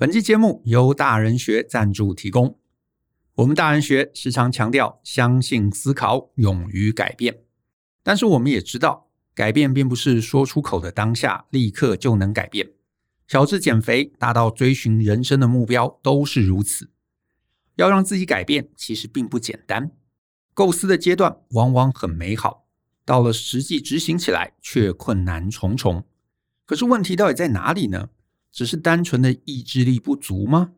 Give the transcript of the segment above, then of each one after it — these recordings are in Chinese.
本期节目由大人学赞助提供。我们大人学时常强调相信思考，勇于改变。但是我们也知道，改变并不是说出口的当下立刻就能改变。小至减肥，大到追寻人生的目标，都是如此。要让自己改变，其实并不简单。构思的阶段往往很美好，到了实际执行起来，却困难重重。可是问题到底在哪里呢？只是单纯的意志力不足吗？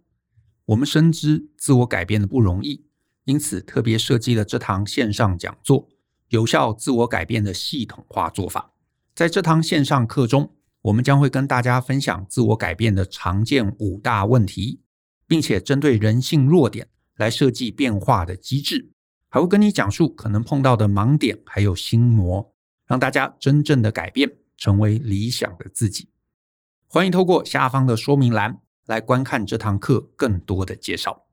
我们深知自我改变的不容易，因此特别设计了这堂线上讲座——有效自我改变的系统化做法。在这堂线上课中，我们将会跟大家分享自我改变的常见五大问题，并且针对人性弱点来设计变化的机制，还会跟你讲述可能碰到的盲点还有心魔，让大家真正的改变，成为理想的自己。欢迎透过下方的说明栏来观看这堂课更多的介绍。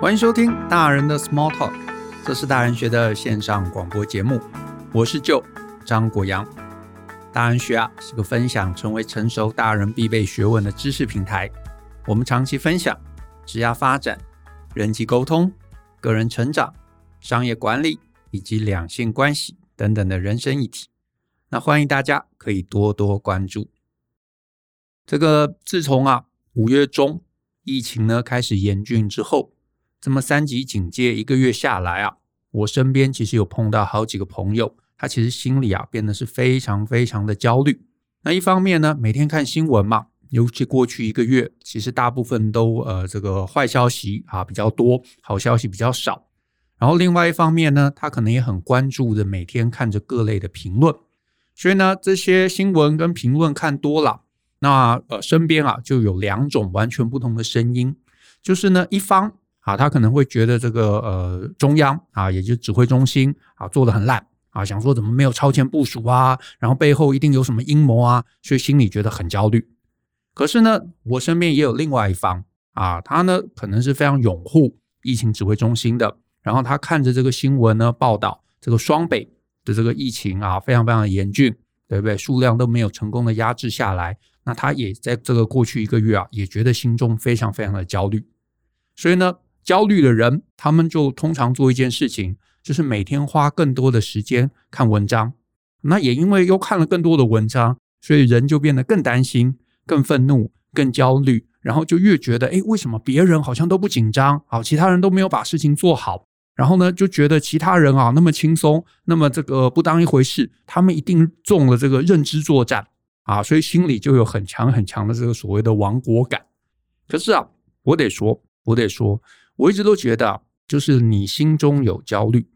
欢迎收听大人的 Small Talk，这是大人学的线上广播节目。我是 Joe 张国阳。大人学啊是个分享成为成熟大人必备学问的知识平台。我们长期分享职业发展、人际沟通、个人成长。商业管理以及两性关系等等的人生议题，那欢迎大家可以多多关注。这个自从啊五月中疫情呢开始严峻之后，这么三级警戒一个月下来啊，我身边其实有碰到好几个朋友，他其实心里啊变得是非常非常的焦虑。那一方面呢，每天看新闻嘛，尤其过去一个月，其实大部分都呃这个坏消息啊比较多，好消息比较少。然后另外一方面呢，他可能也很关注的，每天看着各类的评论，所以呢，这些新闻跟评论看多了，那呃身边啊就有两种完全不同的声音，就是呢一方啊，他可能会觉得这个呃中央啊，也就指挥中心啊做的很烂啊，想说怎么没有超前部署啊，然后背后一定有什么阴谋啊，所以心里觉得很焦虑。可是呢，我身边也有另外一方啊，他呢可能是非常拥护疫情指挥中心的。然后他看着这个新闻呢，报道这个双北的这个疫情啊，非常非常的严峻，对不对？数量都没有成功的压制下来。那他也在这个过去一个月啊，也觉得心中非常非常的焦虑。所以呢，焦虑的人，他们就通常做一件事情，就是每天花更多的时间看文章。那也因为又看了更多的文章，所以人就变得更担心、更愤怒、更焦虑，然后就越觉得，哎，为什么别人好像都不紧张？好，其他人都没有把事情做好。然后呢，就觉得其他人啊那么轻松，那么这个不当一回事，他们一定中了这个认知作战啊，所以心里就有很强很强的这个所谓的亡国感。可是啊，我得说，我得说，我一直都觉得啊，就是你心中有焦虑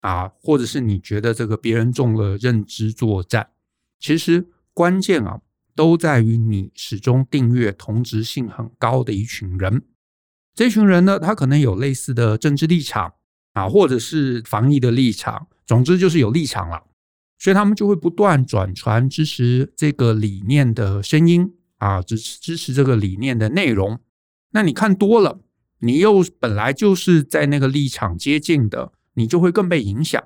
啊，或者是你觉得这个别人中了认知作战，其实关键啊，都在于你始终订阅同质性很高的一群人。这群人呢，他可能有类似的政治立场。啊，或者是防疫的立场，总之就是有立场了，所以他们就会不断转传支持这个理念的声音啊，支持支持这个理念的内容。那你看多了，你又本来就是在那个立场接近的，你就会更被影响。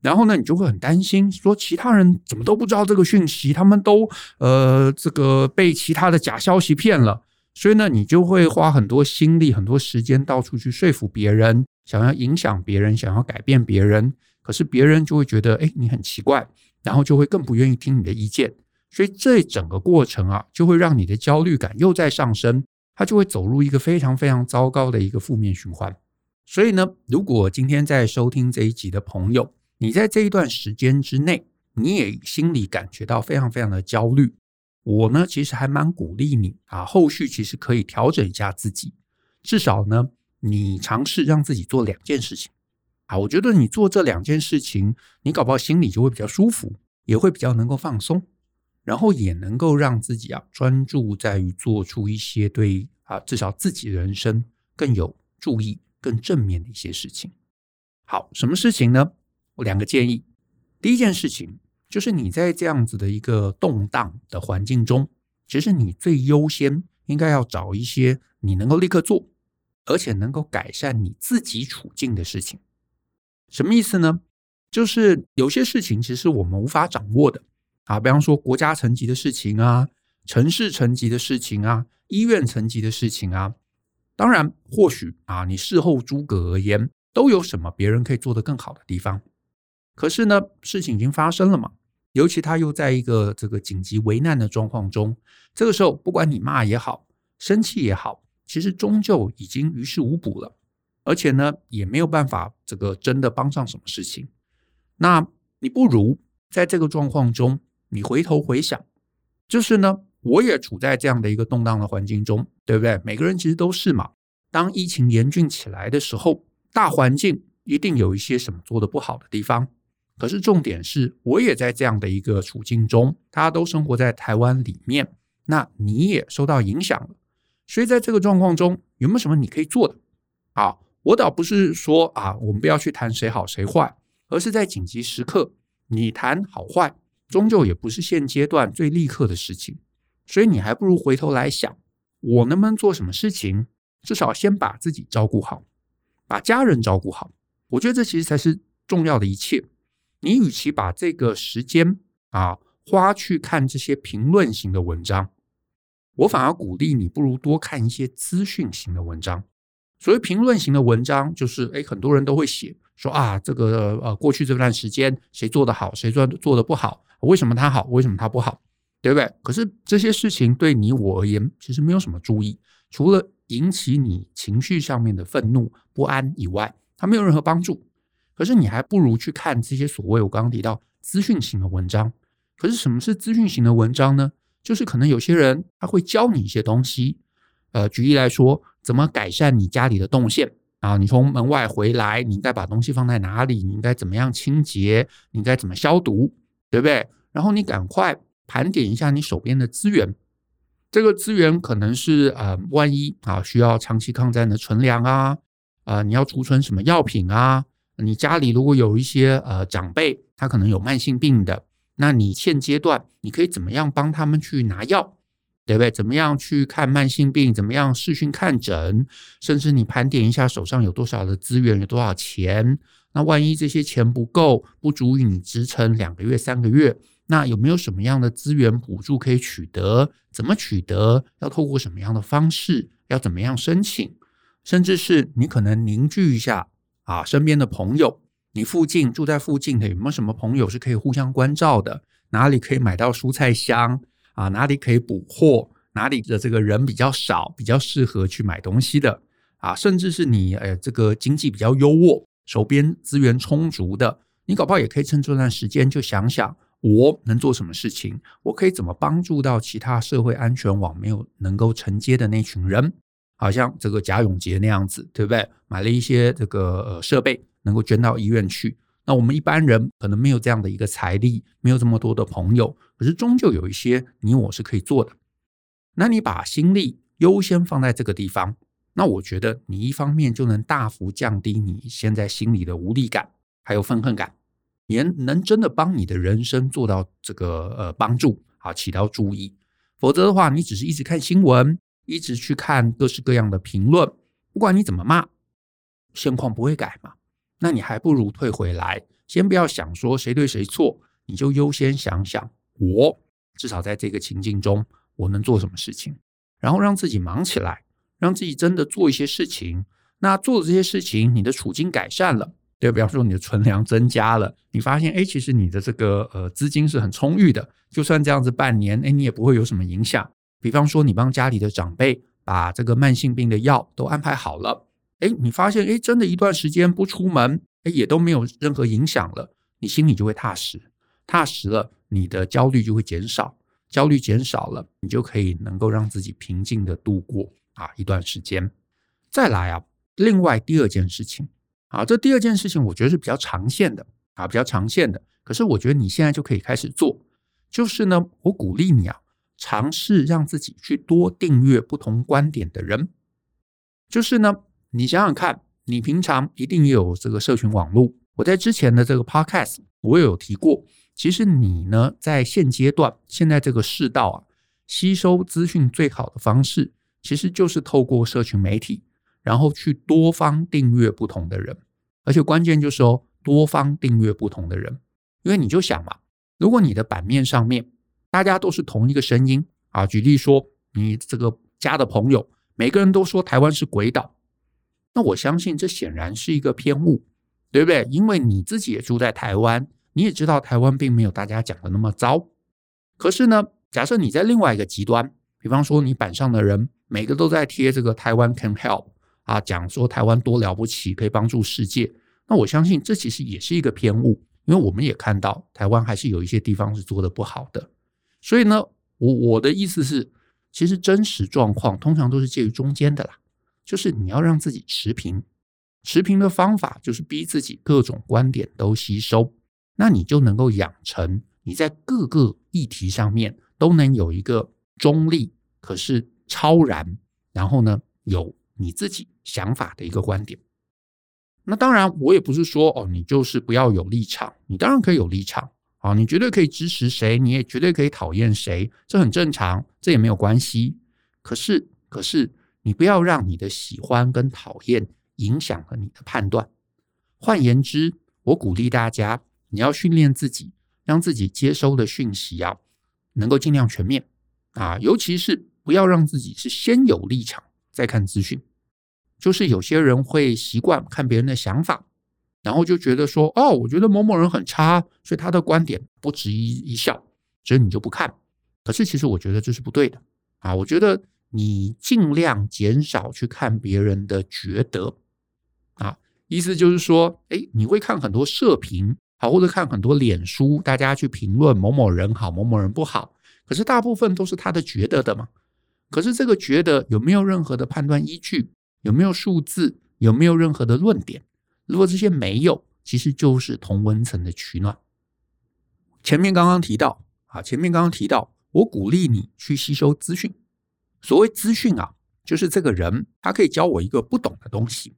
然后呢，你就会很担心，说其他人怎么都不知道这个讯息，他们都呃这个被其他的假消息骗了。所以呢，你就会花很多心力、很多时间到处去说服别人。想要影响别人，想要改变别人，可是别人就会觉得，哎，你很奇怪，然后就会更不愿意听你的意见，所以这整个过程啊，就会让你的焦虑感又在上升，它就会走入一个非常非常糟糕的一个负面循环。所以呢，如果今天在收听这一集的朋友，你在这一段时间之内，你也心里感觉到非常非常的焦虑，我呢，其实还蛮鼓励你啊，后续其实可以调整一下自己，至少呢。你尝试让自己做两件事情啊，我觉得你做这两件事情，你搞不好心里就会比较舒服，也会比较能够放松，然后也能够让自己啊专注在于做出一些对啊至少自己人生更有助益、更正面的一些事情。好，什么事情呢？我两个建议。第一件事情就是你在这样子的一个动荡的环境中，其实你最优先应该要找一些你能够立刻做。而且能够改善你自己处境的事情，什么意思呢？就是有些事情其实我们无法掌握的啊，比方说国家层级的事情啊，城市层级的事情啊，医院层级的事情啊。当然，或许啊，你事后诸葛而言，都有什么别人可以做得更好的地方。可是呢，事情已经发生了嘛，尤其他又在一个这个紧急危难的状况中，这个时候不管你骂也好，生气也好，其实终究已经于事无补了，而且呢，也没有办法这个真的帮上什么事情。那你不如在这个状况中，你回头回想，就是呢，我也处在这样的一个动荡的环境中，对不对？每个人其实都是嘛。当疫情严峻起来的时候，大环境一定有一些什么做的不好的地方。可是重点是，我也在这样的一个处境中，大家都生活在台湾里面，那你也受到影响了。所以在这个状况中，有没有什么你可以做的？啊，我倒不是说啊，我们不要去谈谁好谁坏。而是在紧急时刻，你谈好坏，终究也不是现阶段最立刻的事情。所以你还不如回头来想，我能不能做什么事情？至少先把自己照顾好，把家人照顾好。我觉得这其实才是重要的一切。你与其把这个时间啊花去看这些评论型的文章，我反而鼓励你不如多看一些资讯型的文章。所谓评论型的文章，就是诶，很多人都会写。说啊，这个呃，过去这段时间谁做得好，谁做做得不好？为什么他好？为什么他不好？对不对？可是这些事情对你我而言，其实没有什么注意，除了引起你情绪上面的愤怒不安以外，它没有任何帮助。可是你还不如去看这些所谓我刚刚提到资讯型的文章。可是什么是资讯型的文章呢？就是可能有些人他会教你一些东西，呃，举例来说，怎么改善你家里的动线。啊，你从门外回来，你应该把东西放在哪里？你应该怎么样清洁？你应该怎么消毒？对不对？然后你赶快盘点一下你手边的资源。这个资源可能是呃，万一啊需要长期抗战的存粮啊，呃，你要储存什么药品啊？你家里如果有一些呃长辈，他可能有慢性病的，那你现阶段你可以怎么样帮他们去拿药？对不对？怎么样去看慢性病？怎么样视讯看诊？甚至你盘点一下手上有多少的资源，有多少钱？那万一这些钱不够，不足以你支撑两个月、三个月，那有没有什么样的资源补助可以取得？怎么取得？要透过什么样的方式？要怎么样申请？甚至是你可能凝聚一下啊，身边的朋友，你附近住在附近的有没有什么朋友是可以互相关照的？哪里可以买到蔬菜箱？啊，哪里可以补货？哪里的这个人比较少，比较适合去买东西的啊？甚至是你呃，这个经济比较优渥，手边资源充足的，你搞不好也可以趁这段时间就想想，我能做什么事情？我可以怎么帮助到其他社会安全网没有能够承接的那群人？好像这个贾永杰那样子，对不对？买了一些这个呃设备，能够捐到医院去。那我们一般人可能没有这样的一个财力，没有这么多的朋友，可是终究有一些你我是可以做的。那你把心力优先放在这个地方，那我觉得你一方面就能大幅降低你现在心里的无力感，还有愤恨感，也能真的帮你的人生做到这个呃帮助啊，起到注意。否则的话，你只是一直看新闻，一直去看各式各样的评论，不管你怎么骂，现况不会改嘛。那你还不如退回来，先不要想说谁对谁错，你就优先想想我至少在这个情境中我能做什么事情，然后让自己忙起来，让自己真的做一些事情。那做的这些事情，你的处境改善了，对，比方说你的存粮增加了，你发现哎，其实你的这个呃资金是很充裕的，就算这样子半年，哎，你也不会有什么影响。比方说你帮家里的长辈把这个慢性病的药都安排好了。哎，你发现哎，真的，一段时间不出门，哎，也都没有任何影响了，你心里就会踏实，踏实了，你的焦虑就会减少，焦虑减少了，你就可以能够让自己平静的度过啊一段时间。再来啊，另外第二件事情啊，这第二件事情我觉得是比较长线的啊，比较长线的。可是我觉得你现在就可以开始做，就是呢，我鼓励你啊，尝试让自己去多订阅不同观点的人，就是呢。你想想看，你平常一定有这个社群网络。我在之前的这个 podcast 我也有提过，其实你呢，在现阶段，现在这个世道啊，吸收资讯最好的方式，其实就是透过社群媒体，然后去多方订阅不同的人。而且关键就是哦，多方订阅不同的人，因为你就想嘛，如果你的版面上面大家都是同一个声音啊，举例说，你这个加的朋友每个人都说台湾是鬼岛，那我相信这显然是一个偏误，对不对？因为你自己也住在台湾，你也知道台湾并没有大家讲的那么糟。可是呢，假设你在另外一个极端，比方说你板上的人每个都在贴这个台湾 can help。啊，讲说台湾多了不起，可以帮助世界。那我相信这其实也是一个偏误，因为我们也看到台湾还是有一些地方是做的不好的。所以呢，我我的意思是，其实真实状况通常都是介于中间的啦，就是你要让自己持平。持平的方法就是逼自己各种观点都吸收，那你就能够养成你在各个议题上面都能有一个中立，可是超然，然后呢有。你自己想法的一个观点，那当然我也不是说哦，你就是不要有立场，你当然可以有立场啊，你绝对可以支持谁，你也绝对可以讨厌谁，这很正常，这也没有关系。可是，可是你不要让你的喜欢跟讨厌影响了你的判断。换言之，我鼓励大家，你要训练自己，让自己接收的讯息啊，能够尽量全面啊，尤其是不要让自己是先有立场再看资讯。就是有些人会习惯看别人的想法，然后就觉得说，哦，我觉得某某人很差，所以他的观点不值一一笑，所以你就不看。可是其实我觉得这是不对的啊！我觉得你尽量减少去看别人的觉得啊，意思就是说，诶，你会看很多社评，好，或者看很多脸书，大家去评论某某人好，某某人不好，可是大部分都是他的觉得的嘛。可是这个觉得有没有任何的判断依据？有没有数字？有没有任何的论点？如果这些没有，其实就是同温层的取暖。前面刚刚提到啊，前面刚刚提到，我鼓励你去吸收资讯。所谓资讯啊，就是这个人他可以教我一个不懂的东西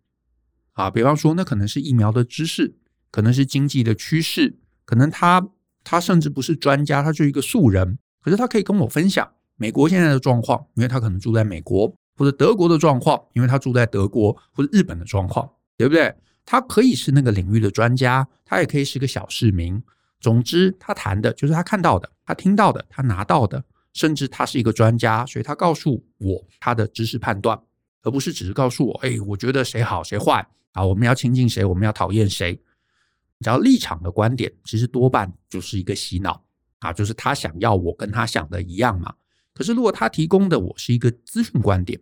啊，比方说那可能是疫苗的知识，可能是经济的趋势，可能他他甚至不是专家，他就是一个素人，可是他可以跟我分享美国现在的状况，因为他可能住在美国。或者德国的状况，因为他住在德国，或者日本的状况，对不对？他可以是那个领域的专家，他也可以是个小市民。总之，他谈的就是他看到的，他听到的，他拿到的，甚至他是一个专家，所以他告诉我他的知识判断，而不是只是告诉我，哎，我觉得谁好谁坏啊，我们要亲近谁，我们要讨厌谁。只要立场的观点，其实多半就是一个洗脑啊，就是他想要我跟他想的一样嘛。可是，如果他提供的我是一个资讯观点，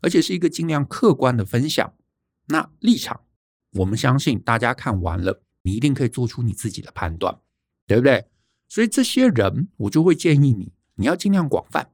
而且是一个尽量客观的分享，那立场，我们相信大家看完了，你一定可以做出你自己的判断，对不对？所以这些人，我就会建议你，你要尽量广泛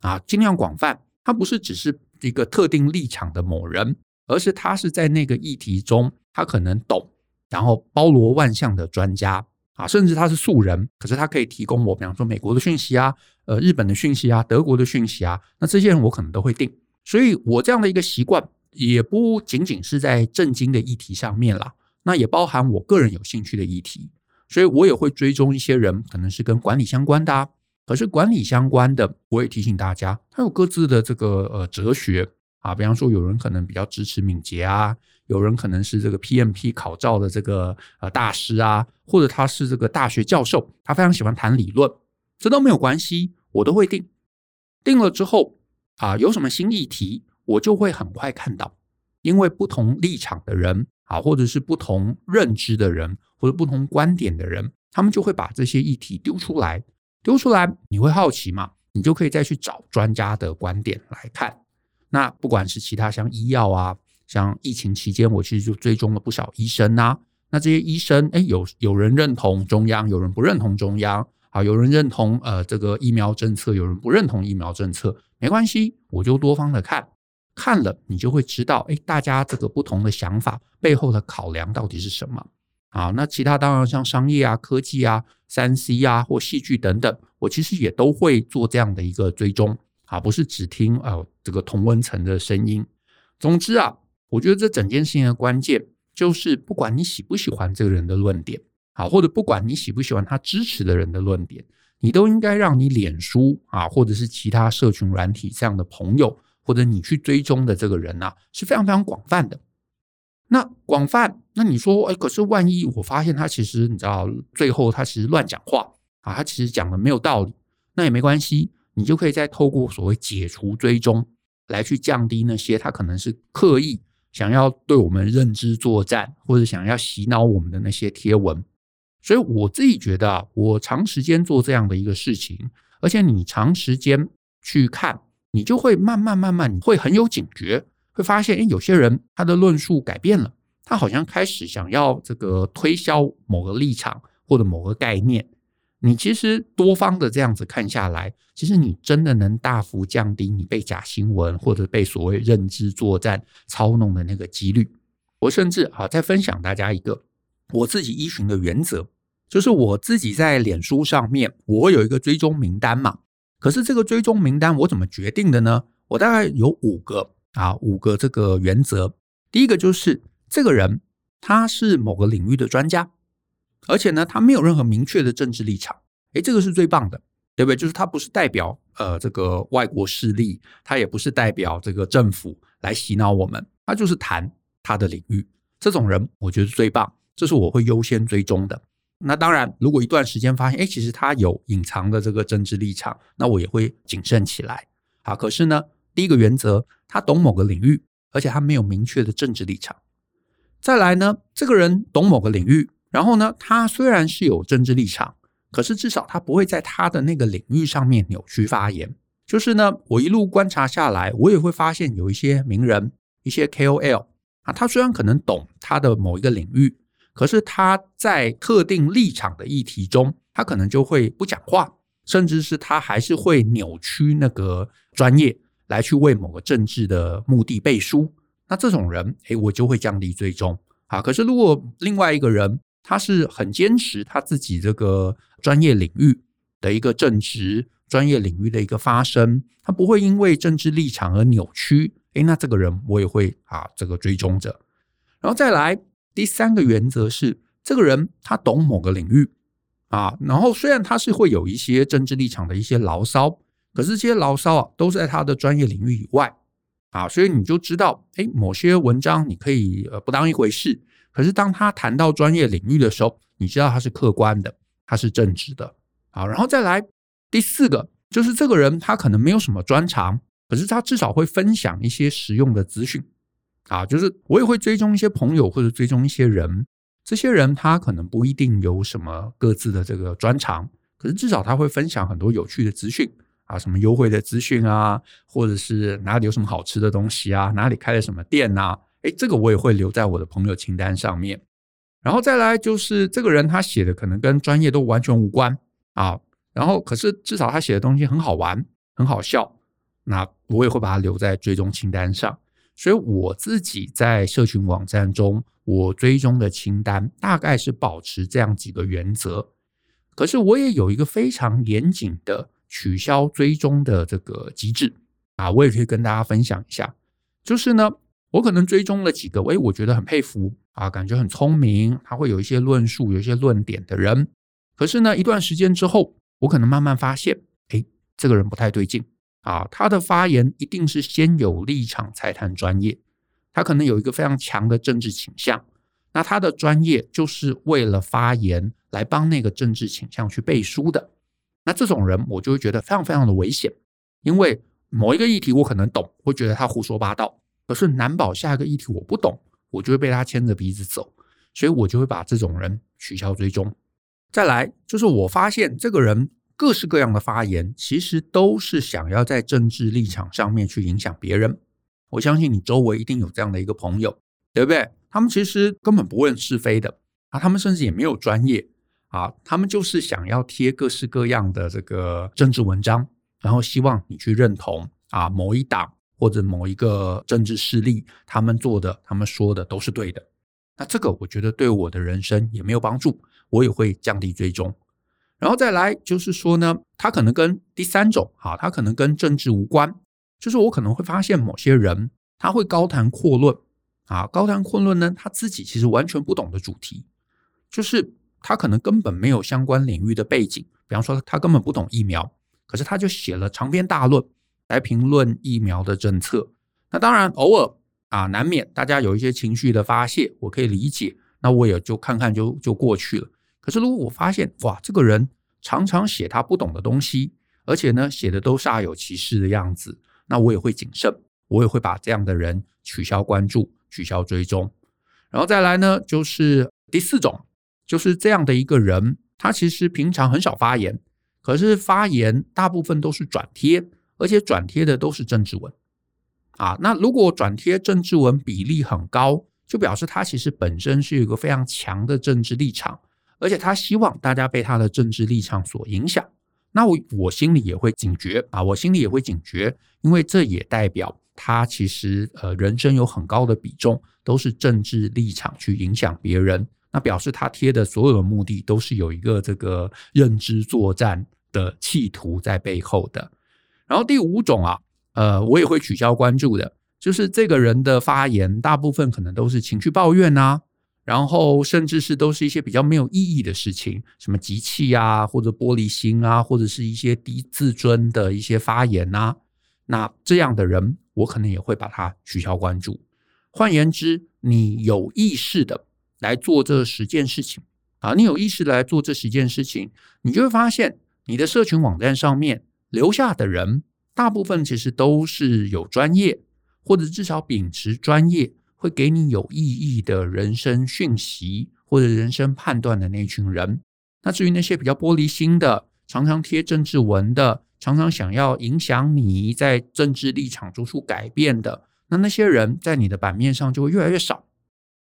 啊，尽量广泛。他不是只是一个特定立场的某人，而是他是在那个议题中，他可能懂，然后包罗万象的专家。啊，甚至他是素人，可是他可以提供我，比方说美国的讯息啊，呃，日本的讯息啊，德国的讯息啊，那这些人我可能都会定。所以我这样的一个习惯，也不仅仅是在政经的议题上面啦，那也包含我个人有兴趣的议题，所以我也会追踪一些人，可能是跟管理相关的啊。可是管理相关的，我也提醒大家，他有各自的这个呃哲学啊，比方说有人可能比较支持敏捷啊。有人可能是这个 PMP 考照的这个呃大师啊，或者他是这个大学教授，他非常喜欢谈理论，这都没有关系，我都会定。定了之后啊，有什么新议题，我就会很快看到，因为不同立场的人啊，或者是不同认知的人，或者不同观点的人，他们就会把这些议题丢出来，丢出来，你会好奇嘛？你就可以再去找专家的观点来看。那不管是其他像医药啊。像疫情期间，我其实就追踪了不少医生呐、那这些医生，哎，有有人认同中央，有人不认同中央，啊，有人认同呃这个疫苗政策，有人不认同疫苗政策，没关系，我就多方的看，看了你就会知道，哎，大家这个不同的想法背后的考量到底是什么啊？那其他当然像商业啊、科技啊、三 C 啊或戏剧等等，我其实也都会做这样的一个追踪啊，不是只听呃这个同温层的声音。总之啊。我觉得这整件事情的关键就是，不管你喜不喜欢这个人的论点，啊，或者不管你喜不喜欢他支持的人的论点，你都应该让你脸书啊，或者是其他社群软体这样的朋友，或者你去追踪的这个人呐，是非常非常广泛的。那广泛，那你说，哎，可是万一我发现他其实你知道，最后他其实乱讲话啊，他其实讲的没有道理，那也没关系，你就可以再透过所谓解除追踪来去降低那些他可能是刻意想要对我们认知作战或者想要洗脑我们的那些贴文。所以我自己觉得啊，我长时间做这样的一个事情，而且你长时间去看，你就会慢慢慢慢，你会很有警觉。会发现，诶，有些人他的论述改变了，他好像开始想要这个推销某个立场或者某个概念。你其实多方的这样子看下来，其实你真的能大幅降低你被假新闻或者被所谓认知作战操弄的那个几率。我甚至啊，再分享大家一个我自己依循的原则，就是我自己在脸书上面，我有一个追踪名单嘛。可是这个追踪名单我怎么决定的呢？我大概有五个。啊，五个这个原则，第一个就是这个人他是某个领域的专家，而且呢，他没有任何明确的政治立场，诶，这个是最棒的，对不对？就是他不是代表呃这个外国势力，他也不是代表这个政府来洗脑我们，他就是谈他的领域，这种人我觉得最棒，这是我会优先追踪的。那当然，如果一段时间发现，诶，其实他有隐藏的这个政治立场，那我也会谨慎起来。好，可是呢，第一个原则，他懂某个领域，而且他没有明确的政治立场。再来呢，这个人懂某个领域，然后呢，他虽然是有政治立场，可是至少他不会在他的那个领域上面扭曲发言。就是呢，我一路观察下来，我也会发现有一些名人、一些 KOL 啊，他虽然可能懂他的某一个领域，可是他在特定立场的议题中，他可能就会不讲话，甚至是他还是会扭曲那个专业。来去为某个政治的目的背书，那这种人，诶，我就会降低追踪啊。可是如果另外一个人，他是很坚持他自己这个专业领域的一个正直，专业领域的一个发声，他不会因为政治立场而扭曲，诶，那这个人我也会啊这个追踪着。然后再来第三个原则是，这个人他懂某个领域啊，然后虽然他是会有一些政治立场的一些牢骚。可是这些牢骚啊，都是在他的专业领域以外啊，所以你就知道，哎，某些文章你可以呃不当一回事。可是当他谈到专业领域的时候，你知道他是客观的，他是正直的。好，然后再来第四个，就是这个人他可能没有什么专长，可是他至少会分享一些实用的资讯啊。就是我也会追踪一些朋友或者追踪一些人，这些人他可能不一定有什么各自的这个专长，可是至少他会分享很多有趣的资讯。啊，什么优惠的资讯啊，或者是哪里有什么好吃的东西啊，哪里开了什么店啊，诶，这个我也会留在我的朋友清单上面。然后再来就是这个人他写的可能跟专业都完全无关啊，然后可是至少他写的东西很好玩，很好笑，那我也会把它留在追踪清单上。所以我自己在社群网站中，我追踪的清单大概是保持这样几个原则。可是我也有一个非常严谨的。取消追踪的这个机制啊，我也可以跟大家分享一下。就是呢，我可能追踪了几个，诶，我觉得很佩服啊，感觉很聪明，他会有一些论述、有一些论点的人。可是呢，一段时间之后，我可能慢慢发现，诶，这个人不太对劲啊，他的发言一定是先有立场才谈专业，他可能有一个非常强的政治倾向，那他的专业就是为了发言来帮那个政治倾向去背书的。那这种人，我就会觉得非常非常的危险，因为某一个议题我可能懂，会觉得他胡说八道，可是难保下一个议题我不懂，我就会被他牵着鼻子走，所以我就会把这种人取消追踪。再来就是我发现这个人各式各样的发言，其实都是想要在政治立场上面去影响别人。我相信你周围一定有这样的一个朋友，对不对？他们其实根本不问是非的啊，他们甚至也没有专业。啊，他们就是想要贴各式各样的这个政治文章，然后希望你去认同啊某一党或者某一个政治势力，他们做的、他们说的都是对的。那这个我觉得对我的人生也没有帮助，我也会降低追踪。然后再来就是说呢，他可能跟第三种啊，他可能跟政治无关，就是我可能会发现某些人他会高谈阔论啊，高谈阔论呢，他自己其实完全不懂的主题，就是。他可能根本没有相关领域的背景，比方说他根本不懂疫苗，可是他就写了长篇大论来评论疫苗的政策。那当然，偶尔啊，难免大家有一些情绪的发泄，我可以理解，那我也就看看就就过去了。可是如果我发现哇，这个人常常写他不懂的东西，而且呢写的都煞有其事的样子，那我也会谨慎，我也会把这样的人取消关注、取消追踪。然后再来呢，就是第四种，就是这样的一个人，他其实平常很少发言，可是发言大部分都是转贴，而且转贴的都是政治文啊。那如果转贴政治文比例很高，就表示他其实本身是有一个非常强的政治立场，而且他希望大家被他的政治立场所影响。那我我心里也会警觉啊，我心里也会警觉，因为这也代表他其实呃人生有很高的比重都是政治立场去影响别人，那表示他贴的所有的目的都是有一个这个认知作战的企图在背后的。然后第五种啊，呃，我也会取消关注的，就是这个人的发言大部分可能都是情绪抱怨啊。然后，甚至是都是一些比较没有意义的事情，什么集气啊，或者玻璃心啊，或者是一些低自尊的一些发言啊。那这样的人，我可能也会把他取消关注。换言之，你有意识的来做这十件事情啊，你有意识的来做这十件事情，你就会发现，你的社群网站上面留下的人，大部分其实都是有专业，或者至少秉持专业。会给你有意义的人生讯息或者人生判断的那群人。那至于那些比较玻璃心的，常常贴政治文的，常常想要影响你在政治立场做出改变的，那那些人在你的版面上就会越来越少。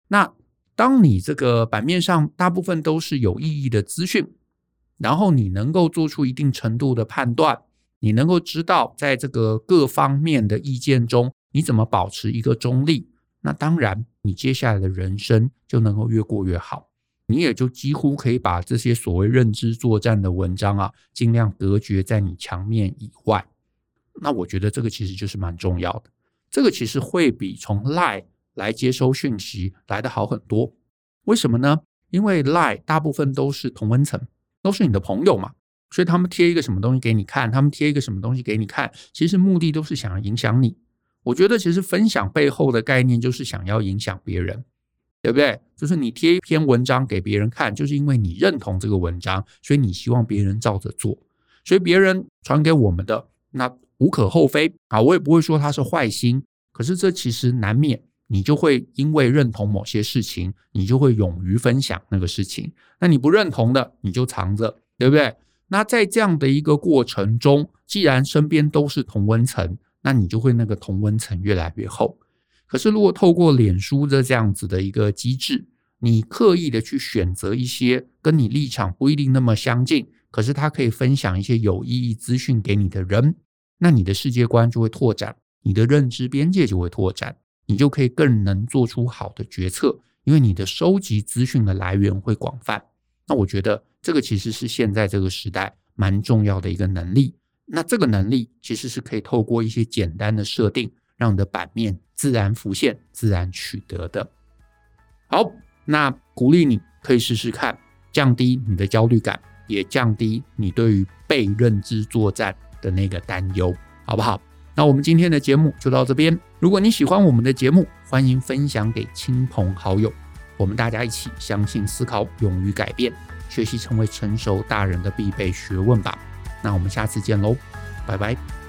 那当你这个版面上大部分都是有意义的资讯，然后你能够做出一定程度的判断，你能够知道在这个各方面的意见中，你怎么保持一个中立。那当然，你接下来的人生就能够越过越好，你也就几乎可以把这些所谓认知作战的文章啊，尽量隔绝在你墙面以外。那我觉得这个其实就是蛮重要的，这个其实会比从 lie 来接收讯息来的好很多。为什么呢？因为 Lie 大部分都是同温层，都是你的朋友嘛，所以他们贴一个什么东西给你看，他们贴一个什么东西给你看，其实目的都是想要影响你。我觉得其实分享背后的概念就是想要影响别人，对不对？就是你贴一篇文章给别人看，就是因为你认同这个文章，所以你希望别人照着做。所以别人传给我们的那无可厚非啊，我也不会说他是坏心。可是这其实难免，你就会因为认同某些事情，你就会勇于分享那个事情。那你不认同的，你就藏着，对不对？那在这样的一个过程中，既然身边都是同温层。那你就会那个同温层越来越厚。可是如果透过脸书的这样子的一个机制，你刻意的去选择一些跟你立场不一定那么相近，可是他可以分享一些有意义资讯给你的人，那你的世界观就会拓展，你的认知边界就会拓展，你就可以更能做出好的决策，因为你的收集资讯的来源会广泛。那我觉得这个其实是现在这个时代蛮重要的一个能力。那这个能力其实是可以透过一些简单的设定，让你的版面自然浮现、自然取得的。好，那鼓励你可以试试看，降低你的焦虑感，也降低你对于被认知作战的那个担忧，好不好？那我们今天的节目就到这边。如果你喜欢我们的节目，欢迎分享给亲朋好友，我们大家一起相信、思考、勇于改变，学习成为成熟大人的必备学问吧。那我们下次见喽，拜拜。